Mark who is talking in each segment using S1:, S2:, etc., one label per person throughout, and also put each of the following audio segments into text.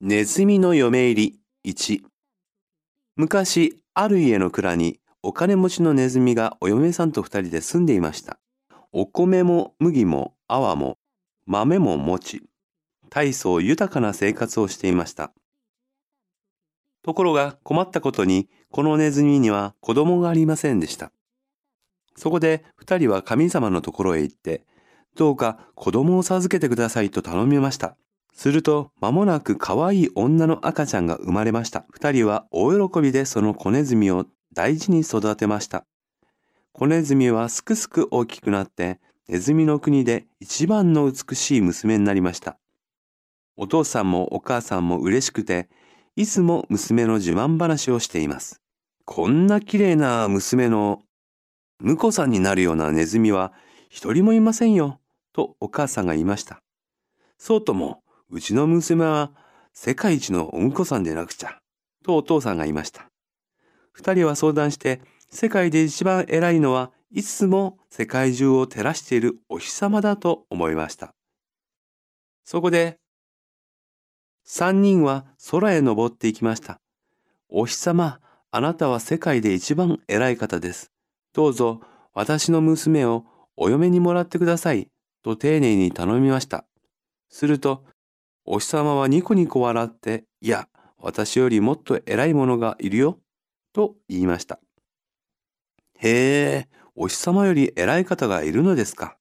S1: ネズミの嫁入り1昔、ある家の蔵にお金持ちのネズミがお嫁さんと二人で住んでいました。お米も麦も泡も豆も持ち、大層豊かな生活をしていました。ところが困ったことに、このネズミには子供がありませんでした。そこで二人は神様のところへ行って、どうか子供を授けてくださいと頼みました。すると、間もなく可愛い女の赤ちゃんが生まれました。二人は大喜びでその子ネズミを大事に育てました。子ネズミはすくすく大きくなって、ネズミの国で一番の美しい娘になりました。お父さんもお母さんも嬉しくて、いつも娘の自慢話をしています。こんな綺麗な娘の婿さんになるようなネズミは一人もいませんよ、とお母さんが言いました。そうとも、うちの娘は世界一のお婿さんでなくちゃ、とお父さんが言いました。二人は相談して、世界で一番偉いのはいつも世界中を照らしているお日様だと思いました。そこで、三人は空へ登っていきました。お日様、あなたは世界で一番偉い方です。どうぞ私の娘をお嫁にもらってください。と丁寧に頼みました。すると、お日様はニコニコ笑って、いや、私よりもっと偉い者がいるよ。と言いました。へえ、お日様より偉い方がいるのですか。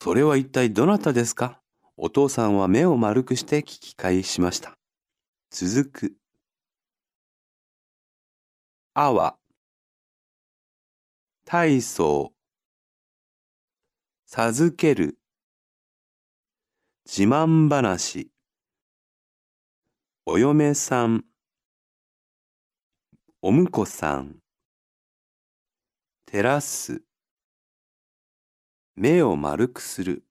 S1: それは一体どなたですか？お父さんは目を丸くして聞き返しました。続く。あは、体操、授ける、自慢話、お嫁さん、お婿さん、照らす、目を丸くする。